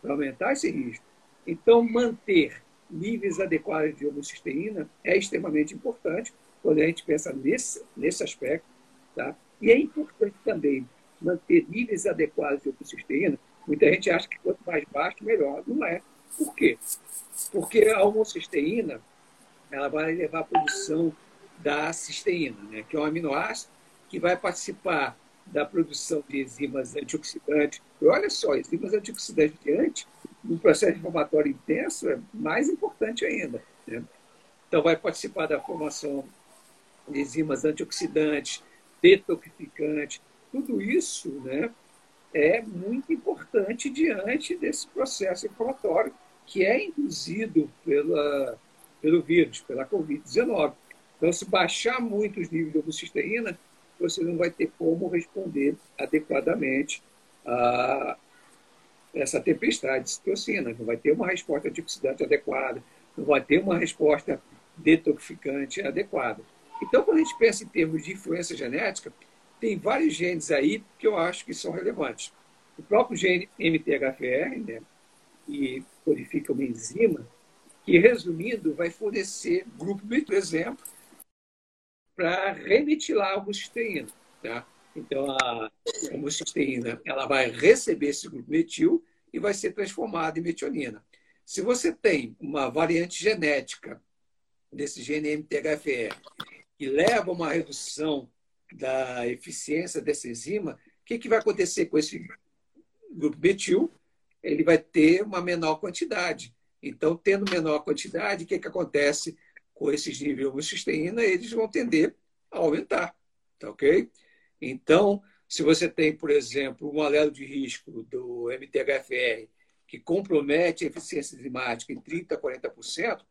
C: para aumentar esse risco. Então, manter níveis adequados de homocisteína é extremamente importante quando a gente pensa nesse, nesse aspecto. Tá? E é importante também manter níveis adequados de homocisteína. Muita gente acha que quanto mais baixo, melhor. Não é. Por quê? Porque a homocisteína ela vai levar à produção da cisteína, né? que é um aminoácido que vai participar da produção de enzimas antioxidantes. E olha só, enzimas antioxidantes diante um processo inflamatório intenso é mais importante ainda. Né? Então, vai participar da formação de enzimas antioxidantes, detoxificantes. Tudo isso né, é muito importante diante desse processo inflamatório que é induzido pela, pelo vírus, pela Covid-19. Então, se baixar muito os níveis de homocisteína, você não vai ter como responder adequadamente a essa tempestade de citocina, não vai ter uma resposta antioxidante adequada, não vai ter uma resposta detoxificante adequada. Então, quando a gente pensa em termos de influência genética, tem vários genes aí que eu acho que são relevantes. O próprio gene MTHFR, né, que codifica uma enzima, que, resumindo, vai fornecer grupo B, por exemplo, para remetilar a homocisteína. Tá? Então, a homocisteína ela vai receber esse grupo metil e vai ser transformada em metionina. Se você tem uma variante genética desse gene MTHFR que leva a uma redução da eficiência dessa enzima, o que, que vai acontecer com esse grupo metil? Ele vai ter uma menor quantidade. Então, tendo menor quantidade, o que, que acontece? Com esses níveis de homocisteína, eles vão tender a aumentar. Tá ok? Então, se você tem, por exemplo, um alelo de risco do MTHFR que compromete a eficiência enzimática em 30% a 40%,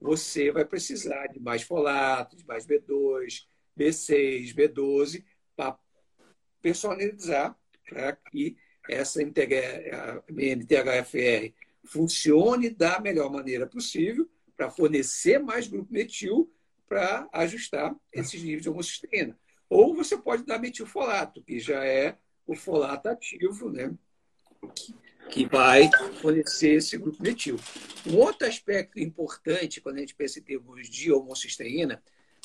C: você vai precisar de mais folato, de mais B2, B6, B12, para personalizar para que essa MTHFR funcione da melhor maneira possível para fornecer mais grupo metil para ajustar esses níveis de homocisteína. Ou você pode dar metilfolato, que já é o folato ativo, né? que vai fornecer esse grupo metil. Um outro aspecto importante quando a gente pensa em termos de homocisteína,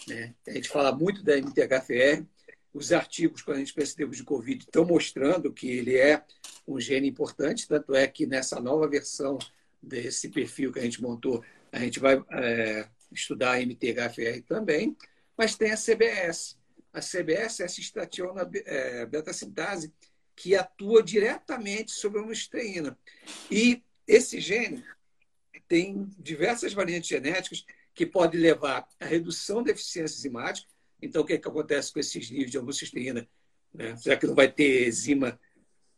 C: né? a gente fala muito da MTHFR, os artigos, quando a gente pensa em termos de Covid, estão mostrando que ele é um gene importante, tanto é que nessa nova versão desse perfil que a gente montou, a gente vai é, estudar a MTHFR também, mas tem a CBS. A CBS é a cistrationa é, beta-sintase, que atua diretamente sobre a homocisteína. E esse gene tem diversas variantes genéticas que podem levar à redução da eficiência enzimática. Então, o que, é que acontece com esses níveis de homocisteína? Né? Já que não vai ter enzima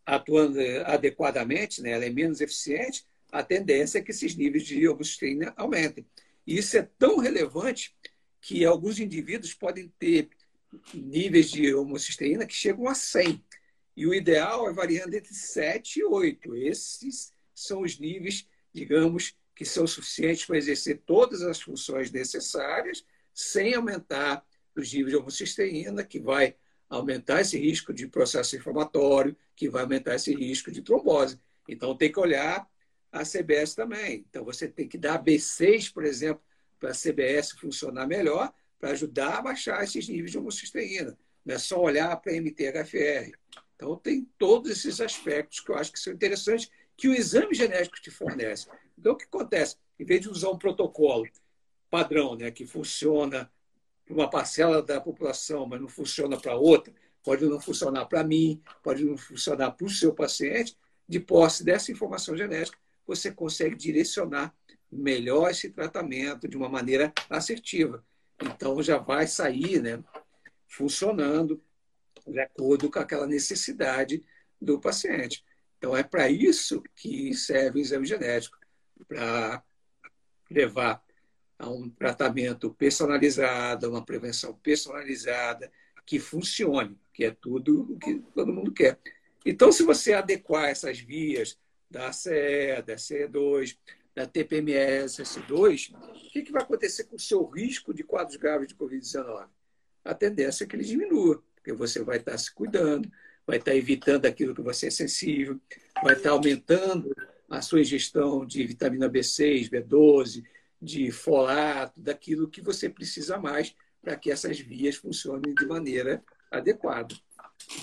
C: atuando adequadamente, né? ela é menos eficiente, a tendência é que esses níveis de homocisteína aumentem. E isso é tão relevante que alguns indivíduos podem ter níveis de homocisteína que chegam a 100. E o ideal é variando entre 7 e 8. Esses são os níveis, digamos, que são suficientes para exercer todas as funções necessárias, sem aumentar os níveis de homocisteína, que vai aumentar esse risco de processo inflamatório, que vai aumentar esse risco de trombose. Então, tem que olhar a CBS também. Então, você tem que dar B6, por exemplo, para a CBS funcionar melhor, para ajudar a baixar esses níveis de homocisteína. Não é só olhar para MTHFR. Então, tem todos esses aspectos que eu acho que são interessantes, que o exame genético te fornece. Então, o que acontece? Em vez de usar um protocolo padrão, né, que funciona para uma parcela da população, mas não funciona para outra, pode não funcionar para mim, pode não funcionar para o seu paciente, de posse dessa informação genética, você consegue direcionar melhor esse tratamento de uma maneira assertiva. Então, já vai sair né, funcionando de acordo com aquela necessidade do paciente. Então, é para isso que serve o exame genético para levar a um tratamento personalizado, uma prevenção personalizada, que funcione, que é tudo o que todo mundo quer. Então, se você adequar essas vias da CE, da CE2, da TPMS, S2, o que, que vai acontecer com o seu risco de quadros graves de Covid-19? A tendência é que ele diminua, porque você vai estar se cuidando, vai estar evitando aquilo que você é sensível, vai estar aumentando a sua ingestão de vitamina B6, B12, de folato, daquilo que você precisa mais para que essas vias funcionem de maneira adequada.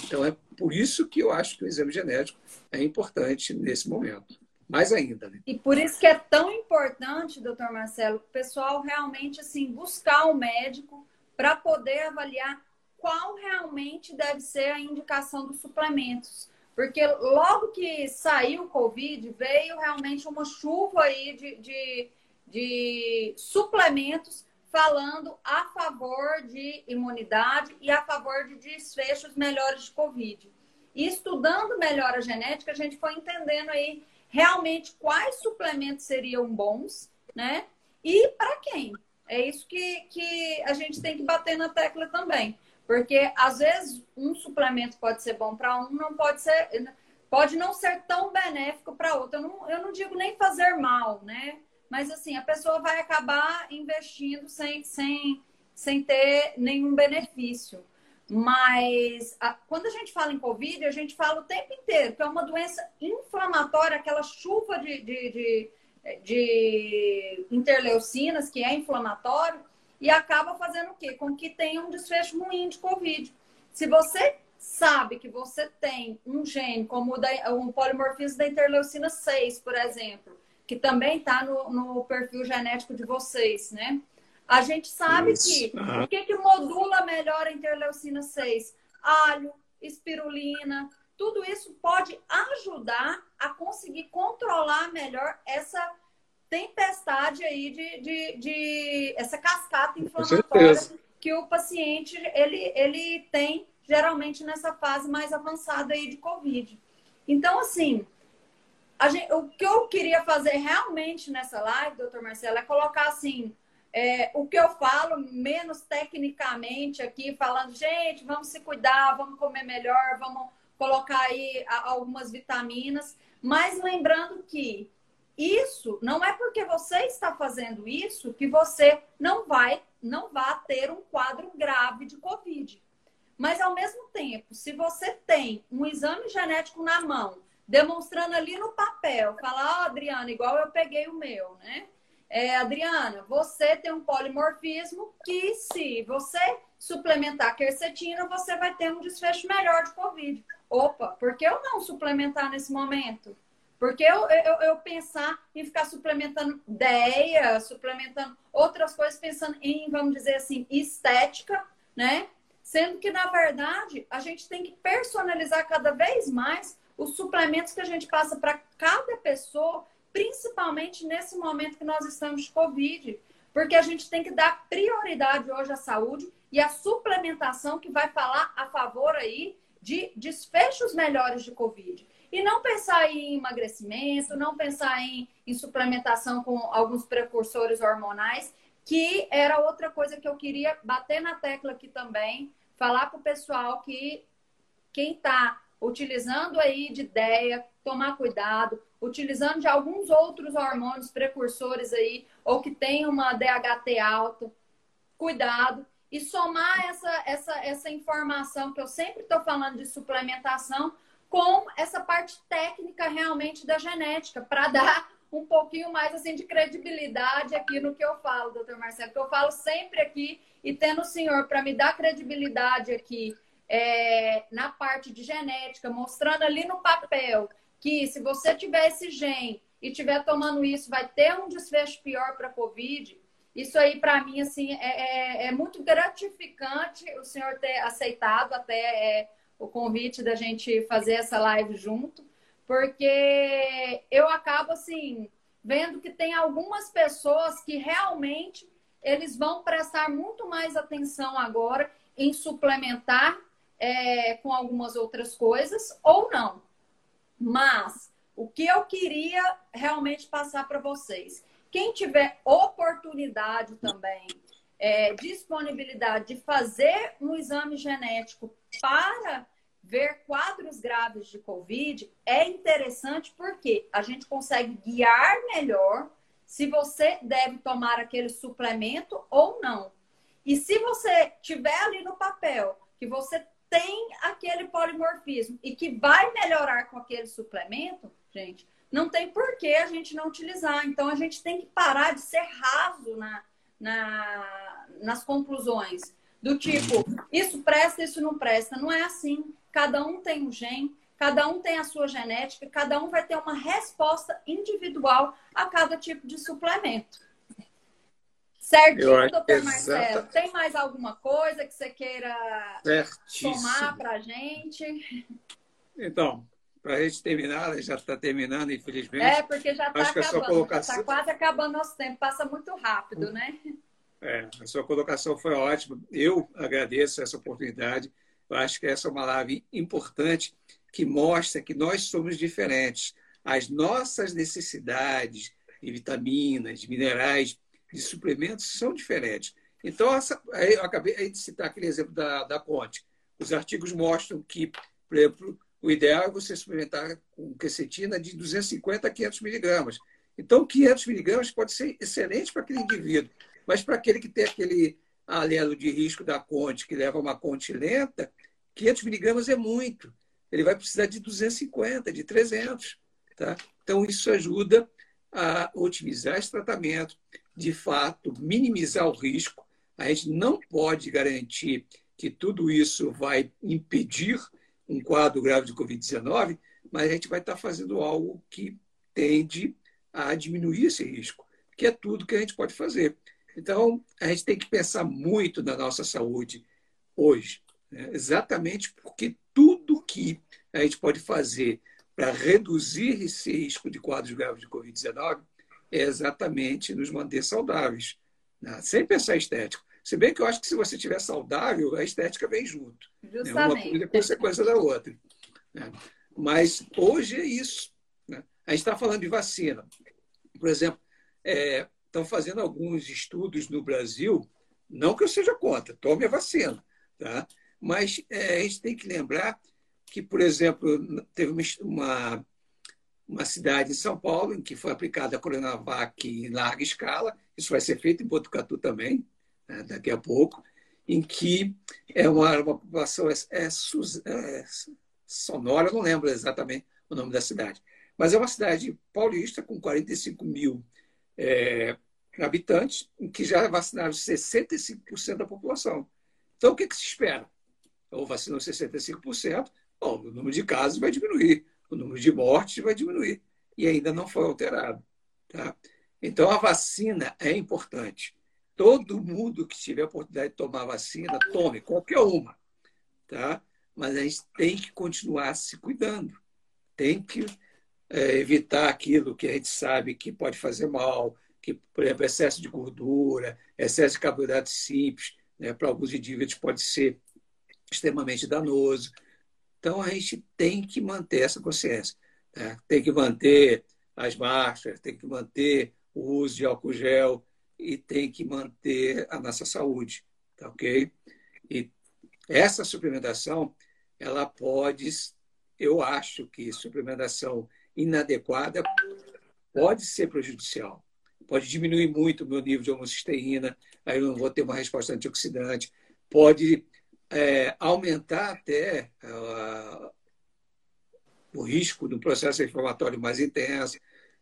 C: Então, é por isso que eu acho que o exame genético é importante nesse momento. Mais ainda. Né?
B: E por isso que é tão importante, doutor Marcelo, o pessoal realmente assim, buscar o um médico para poder avaliar qual realmente deve ser a indicação dos suplementos. Porque logo que saiu o Covid, veio realmente uma chuva aí de, de, de suplementos falando a favor de imunidade e a favor de desfechos melhores de Covid. E estudando melhor a genética, a gente foi entendendo aí realmente quais suplementos seriam bons, né? E para quem. É isso que, que a gente tem que bater na tecla também. Porque às vezes um suplemento pode ser bom para um, não pode ser, pode não ser tão benéfico para outro. Eu não, eu não digo nem fazer mal, né? Mas assim, a pessoa vai acabar investindo sem, sem, sem ter nenhum benefício. Mas a, quando a gente fala em Covid, a gente fala o tempo inteiro que é uma doença inflamatória, aquela chuva de, de, de, de interleucinas que é inflamatório e acaba fazendo o quê? Com que tenha um desfecho ruim de Covid. Se você sabe que você tem um gene como o, da, o polimorfismo da interleucina 6, por exemplo, que também está no, no, perfil genético de vocês, né? A gente sabe Isso. que uhum. o que, que modula melhor a interleucina 6? Alho, espirulina, tudo isso pode ajudar a conseguir controlar melhor essa tempestade aí de, de, de essa cascata inflamatória que o paciente ele, ele tem geralmente nessa fase mais avançada aí de Covid. Então, assim, Gente, o que eu queria fazer realmente nessa live, doutor Marcelo, é colocar assim, é, o que eu falo menos tecnicamente aqui, falando, gente, vamos se cuidar, vamos comer melhor, vamos colocar aí algumas vitaminas, mas lembrando que isso não é porque você está fazendo isso que você não vai não vá ter um quadro grave de COVID. Mas ao mesmo tempo, se você tem um exame genético na mão, demonstrando ali no papel, falar, ó, oh, Adriana, igual eu peguei o meu, né? É, Adriana, você tem um polimorfismo que se você suplementar quercetina, você vai ter um desfecho melhor de Covid. Opa, por que eu não suplementar nesse momento? Porque eu, eu, eu pensar em ficar suplementando ideia, suplementando outras coisas, pensando em, vamos dizer assim, estética, né? Sendo que, na verdade, a gente tem que personalizar cada vez mais os suplementos que a gente passa para cada pessoa, principalmente nesse momento que nós estamos de Covid. Porque a gente tem que dar prioridade hoje à saúde e à suplementação que vai falar a favor aí de desfechos melhores de Covid. E não pensar em emagrecimento, não pensar em, em suplementação com alguns precursores hormonais, que era outra coisa que eu queria bater na tecla aqui também, falar para o pessoal que quem está utilizando aí de ideia, tomar cuidado, utilizando de alguns outros hormônios precursores aí, ou que tem uma DHT alta, cuidado. E somar essa, essa, essa informação que eu sempre estou falando de suplementação com essa parte técnica realmente da genética, para dar um pouquinho mais assim de credibilidade aqui no que eu falo, doutor Marcelo, que eu falo sempre aqui e tendo o senhor para me dar credibilidade aqui é, na parte de genética, mostrando ali no papel que se você tiver esse gene e tiver tomando isso, vai ter um desfecho pior para a Covid. Isso aí, para mim, assim, é, é, é, muito gratificante o senhor ter aceitado até é, o convite da gente fazer essa live junto, porque eu acabo assim vendo que tem algumas pessoas que realmente eles vão prestar muito mais atenção agora em suplementar é, com algumas outras coisas ou não. Mas o que eu queria realmente passar para vocês, quem tiver oportunidade também, é, disponibilidade de fazer um exame genético para ver quadros graves de Covid é interessante porque a gente consegue guiar melhor se você deve tomar aquele suplemento ou não. E se você tiver ali no papel que você tem aquele polimorfismo e que vai melhorar com aquele suplemento, gente, não tem por que a gente não utilizar. Então a gente tem que parar de ser raso na, na, nas conclusões. Do tipo, isso presta, isso não presta. Não é assim. Cada um tem um gene, cada um tem a sua genética, cada um vai ter uma resposta individual a cada tipo de suplemento. Certinho, doutor Marcelo? Tem mais alguma coisa que você queira Certíssimo. somar para a gente?
C: Então, para a gente terminar, já está terminando, infelizmente.
B: É, porque já está acabando, colocação... está quase acabando nosso tempo, passa muito rápido, né?
C: É, a sua colocação foi ótima. Eu agradeço essa oportunidade. Eu acho que essa é uma live importante que mostra que nós somos diferentes. As nossas necessidades de vitaminas, de minerais, de suplementos são diferentes. Então, essa, eu acabei de citar aquele exemplo da, da Conte. Os artigos mostram que, por exemplo, o ideal é você suplementar com quercetina de 250 a 500 miligramas. Então, 500 miligramas pode ser excelente para aquele indivíduo. Mas para aquele que tem aquele alelo de risco da conte, que leva uma conte lenta, 500 miligramas é muito. Ele vai precisar de 250, de 300. Tá? Então, isso ajuda a otimizar esse tratamento, de fato, minimizar o risco. A gente não pode garantir que tudo isso vai impedir um quadro grave de Covid-19, mas a gente vai estar fazendo algo que tende a diminuir esse risco, que é tudo que a gente pode fazer. Então, a gente tem que pensar muito na nossa saúde hoje, né? exatamente porque tudo que a gente pode fazer para reduzir esse risco de quadros graves de Covid-19 é exatamente nos manter saudáveis, né? sem pensar em estética. Se bem que eu acho que se você estiver saudável, a estética vem junto. Justamente. Né? Uma coisa é consequência da outra. Né? Mas hoje é isso. Né? A gente está falando de vacina. Por exemplo, é, estão fazendo alguns estudos no Brasil, não que eu seja contra, tome a vacina, tá? mas é, a gente tem que lembrar que, por exemplo, teve uma, uma cidade em São Paulo em que foi aplicada a Coronavac em larga escala, isso vai ser feito em Botucatu também, né, daqui a pouco, em que é uma, uma população é, é, é, sonora, não lembro exatamente o nome da cidade, mas é uma cidade paulista com 45 mil é, habitantes, em que já vacinaram 65% da população. Então, o que, que se espera? Ou vacinou 65%, bom, o número de casos vai diminuir, o número de mortes vai diminuir, e ainda não foi alterado. Tá? Então, a vacina é importante. Todo mundo que tiver a oportunidade de tomar vacina, tome, qualquer uma. Tá? Mas a gente tem que continuar se cuidando. Tem que é, evitar aquilo que a gente sabe que pode fazer mal, que, por exemplo, excesso de gordura, excesso de carboidratos simples, né, para alguns indivíduos pode ser extremamente danoso. Então, a gente tem que manter essa consciência. Né? Tem que manter as máscaras, tem que manter o uso de álcool gel e tem que manter a nossa saúde, tá ok? E essa suplementação, ela pode, eu acho que suplementação inadequada pode ser prejudicial. Pode diminuir muito o meu nível de homocisteína, aí eu não vou ter uma resposta antioxidante. Pode é, aumentar até uh, o risco do processo inflamatório mais intenso.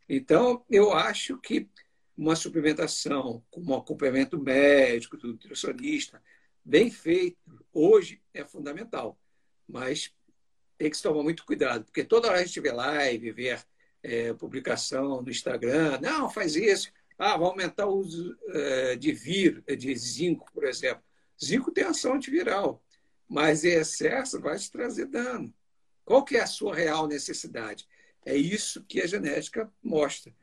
C: Então, eu acho que uma suplementação com um acompanhamento médico, do nutricionista, bem feito, hoje é fundamental. Mas tem que se tomar muito cuidado, porque toda hora a gente vê live, vê é, publicação no Instagram, não, faz isso, ah, vai aumentar o uso é, de vírus, de zinco, por exemplo. Zinco tem ação antiviral, mas em excesso vai te trazer dano. Qual que é a sua real necessidade? É isso que a genética mostra.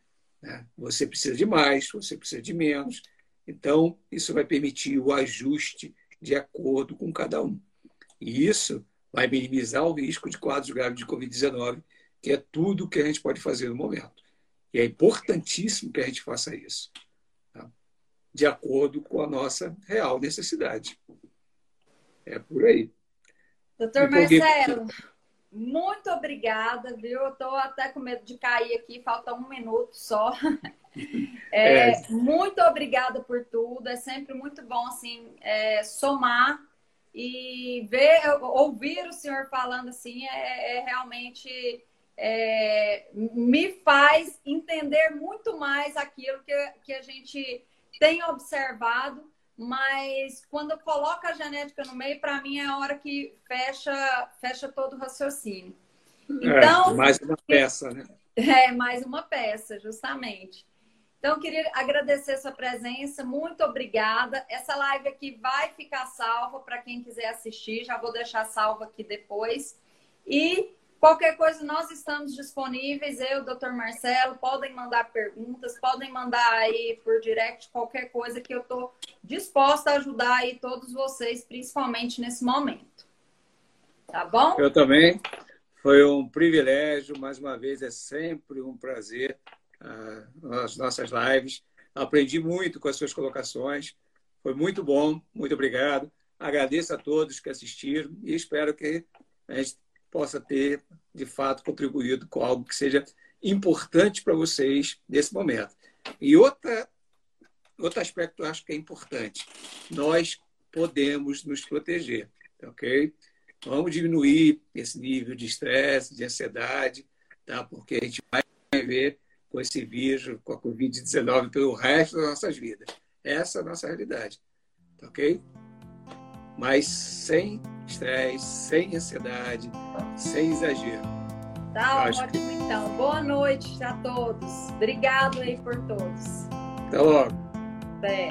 C: Né? Você precisa de mais, você precisa de menos. Então, isso vai permitir o ajuste de acordo com cada um. E isso vai minimizar o risco de quadros graves de Covid-19, que é tudo que a gente pode fazer no momento. E é importantíssimo que a gente faça isso? De acordo com a nossa real necessidade. É por aí.
B: Doutor Marcelo, muito obrigada, viu? Eu estou até com medo de cair aqui, falta um minuto só. [LAUGHS] É, é. Muito obrigada por tudo. É sempre muito bom assim é, somar e ver, ouvir o senhor falando assim é, é realmente é, me faz entender muito mais aquilo que, que a gente tem observado mas quando coloca a genética no meio, para mim é a hora que fecha, fecha todo o raciocínio.
C: É, então, é, mais uma peça, né?
B: É, mais uma peça, justamente. Então, queria agradecer sua presença, muito obrigada. Essa live aqui vai ficar salva para quem quiser assistir, já vou deixar salva aqui depois. E Qualquer coisa, nós estamos disponíveis, eu, doutor Marcelo, podem mandar perguntas, podem mandar aí por direct qualquer coisa que eu estou disposta a ajudar aí todos vocês, principalmente nesse momento. Tá bom?
C: Eu também. Foi um privilégio, mais uma vez, é sempre um prazer uh, as nossas lives. Aprendi muito com as suas colocações. Foi muito bom, muito obrigado. Agradeço a todos que assistiram e espero que a gente possa ter, de fato, contribuído com algo que seja importante para vocês nesse momento. E outra, outro aspecto eu acho que é importante: nós podemos nos proteger, ok? Vamos diminuir esse nível de estresse, de ansiedade, tá? porque a gente vai viver com esse vírus, com a Covid-19, pelo resto das nossas vidas. Essa é a nossa realidade, tá ok? Mas sem estresse, sem ansiedade, sem exagero.
B: Tá ótimo, que... então. Boa noite a todos. Obrigado aí por todos.
C: Até logo.
B: Até.